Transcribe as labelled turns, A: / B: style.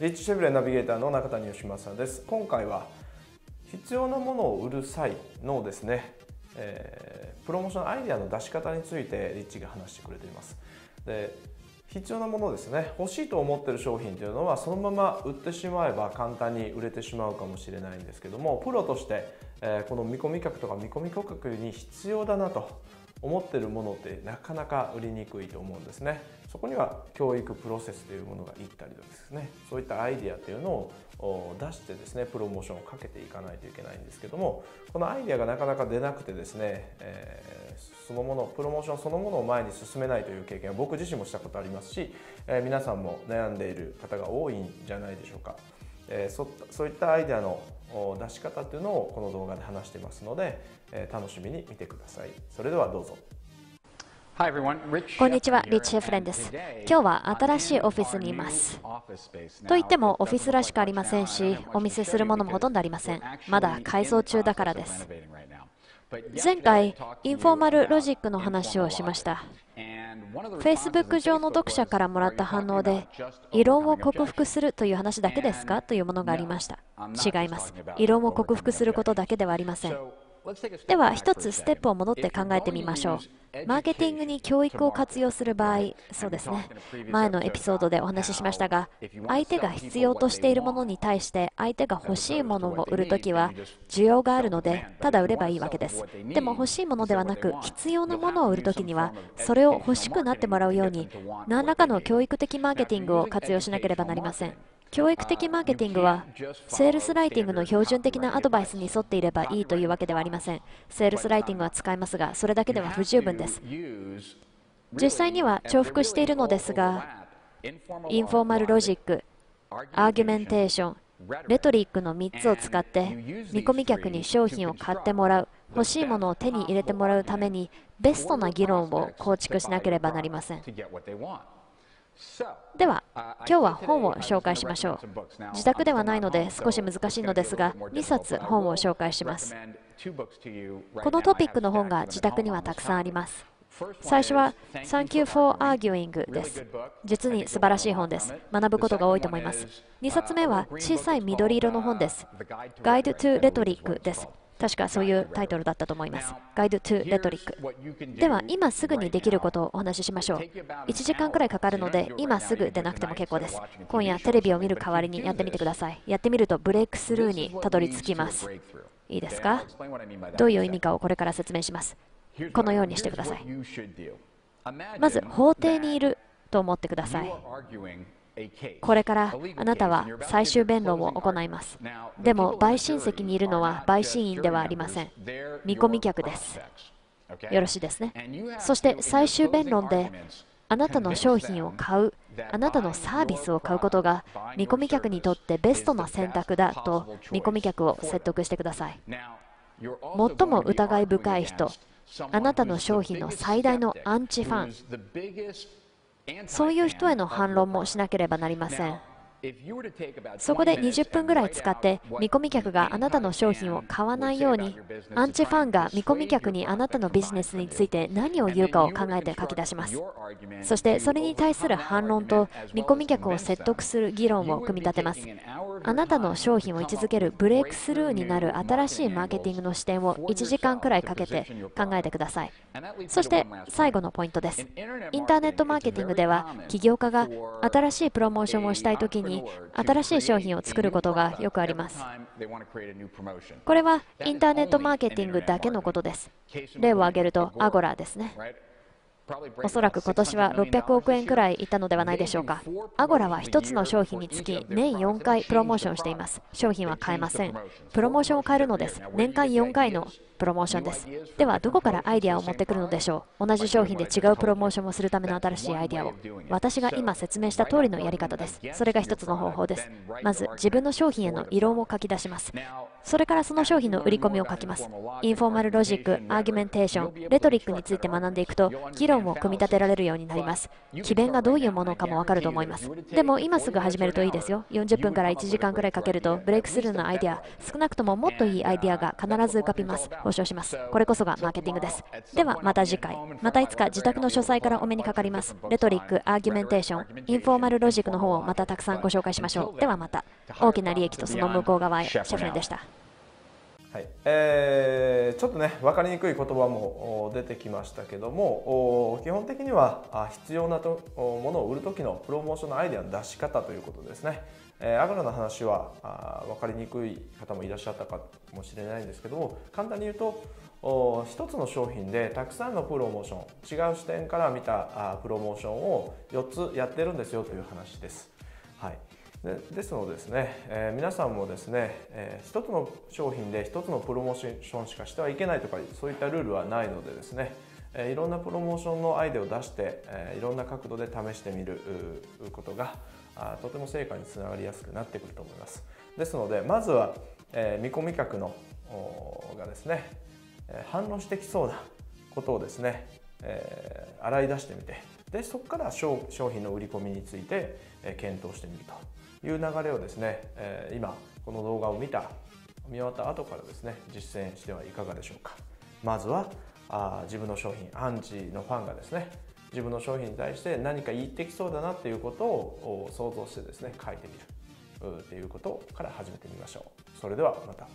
A: リッチシェフレナビゲーターの中谷義正です。今回は必要なものを売る際のですね、えー、プロモーションアイデアの出し方についてリッチが話してくれています。で必要なものですね欲しいと思ってる商品というのはそのまま売ってしまえば簡単に売れてしまうかもしれないんですけどもプロとして、えー、この見込み客とか見込み顧客に必要だなと思ってるものってなかなか売りにくいと思うんですね。そこには教育プロセスというものがいったりですね。そういったアイディアというのを出してですねプロモーションをかけていかないといけないんですけどもこのアイデアがなかなか出なくてですね、えー、そのものプロモーションそのものを前に進めないという経験は僕自身もしたことありますし、えー、皆さんも悩んでいる方が多いんじゃないでしょうか、えー、そそういったアイデアの出し方っていうのをこの動画で話していますので、えー、楽しみに見てくださいそれではどうぞ
B: こんにちは、リッチ・エフレンです。今日は新しいオフィスにいます。といっても、オフィスらしくありませんし、お見せするものもほとんどありません。まだ改装中だからです。前回、インフォーマルロジックの話をしました。Facebook 上の読者からもらった反応で、異論を克服するという話だけですか？というものがありました。違います。異論を克服することだけではありません。では、一つステップを戻って考えてみましょう。マーケティングに教育を活用する場合、そうですね、前のエピソードでお話ししましたが、相手が必要としているものに対して相手が欲しいものを売るときは、需要があるので、ただ売ればいいわけです。でも欲しいものではなく、必要なものを売るときには、それを欲しくなってもらうように、何らかの教育的マーケティングを活用しなければなりません。教育的マーケティングは、セールスライティングの標準的なアドバイスに沿っていればいいというわけではありません。セールスライティングは使えますが、それだけでは不十分です。実際には重複しているのですが、 informal logic、argumentation、レトリックの3つを使って見込み客に商品を買ってもらう欲しいものを手に入れてもらうためにベストな議論を構築しなければなりませんでは今日は本を紹介しましょう。自宅ではないので少し難しいのですが2冊本を紹介します。このトピックの本が自宅にはたくさんあります。最初は Thank you for arguing です。実に素晴らしい本です。学ぶことが多いと思います。2冊目は小さい緑色の本です。Guide to Rhetoric です確かそういうタイトルだったと思います。ガイドトゥレトリック。では、今すぐにできることをお話ししましょう。1時間くらいかかるので、今すぐでなくても結構です。今夜、テレビを見る代わりにやってみてください。やってみると、ブレイクスルーにたどり着きます。いいですか？どういう意味かをこれから説明します。このようにしてください。まず、法廷にいると思ってください。これからあなたは最終弁論を行います。でも、陪審席にいるのは陪審員ではありません。見込み客です。よろしいですね。そして最終弁論であなたの商品を買う、あなたのサービスを買うことが見込み客にとってベストな選択だと見込み客を説得してください。最も疑い深い人、あなたの商品の最大のアンチファン、そういう人への反論もしなければなりません。そこで20分ぐらい使って見込み客があなたの商品を買わないようにアンチファンが見込み客にあなたのビジネスについて何を言うかを考えて書き出します。そしてそれに対する反論と見込み客を説得する議論を組み立てます。あなたの商品を位置づけるブレイクスルーになる新しいマーケティングの視点を1時間くらいかけて考えてください。そして最後のポイントです。インターネットマーケティングでは起業家が新しいプロモーションをしたいときにに新しい商品を作ることがよくあります。これはインターネットマーケティングだけのことです。例を挙げると、アゴラですね。おそらく今年は600億円くらいいったのではないでしょうか。アゴラは1つの商品につき年4回プロモーションしています。商品は買えません。プロモーションを変えるのです。年間4回のプロモーションです。では、どこからアイデアを持ってくるのでしょう？同じ商品で違うプロモーションをするための新しいアイデアを。私が今説明した通りのやり方です。それが一つの方法です。まず、自分の商品への異論を書き出します。それからその商品の売り込みを書きます。 informal logic、argumentation、レトリックについて学んでいくと、議論を組み立てられるようになります。詭弁がどういうものかもわかると思います。でも、今すぐ始めるといいですよ。40分から1時間くらいかけると、ブレイクスルーのアイデア、少なくとももっといいアイデアが必ず浮かびます。交渉します。これこそがマーケティングです。ではまた次回。またいつか自宅の書斎からお目にかかります。レトリック、 argumentation、informal logic の方をまたたくさんご紹介しましょう。ではまた。大きな利益とその向こう側へ、シェフレンでした。
A: はいえー、ちょっとね分かりにくい言葉も出てきましたけども基本的には必要なとものを売る時のプロモーションのアイデアの出し方ということですね。えー、アグラの話はあ分かりにくい方もいらっしゃったかもしれないんですけども簡単に言うとお一つの商品でたくさんのプロモーション違う視点から見たあプロモーションを4つやってるんですよという話です。はいでですのでですね、えー、皆さんもですね、えー、一つの商品で一つのプロモーションしかしてはいけないとかそういったルールはないのでですね、いろんなプロモーションのアイデアを出して、いろんな角度で試してみることがとても成果につながりやすくなってくると思います。ですのでまずは、見込み客のがですね反応してきそうなことをですね、洗い出してみてでそこから商品の売り込みについて検討してみるという流れをですね、今この動画を見た見終わった後からですね実践してはいかがでしょうかまずはあ自分の商品アンチのファンがですね自分の商品に対して何か言ってきそうだなっていうことを想像してですね書いてみる。っていうことから始めてみましょう。それではまた。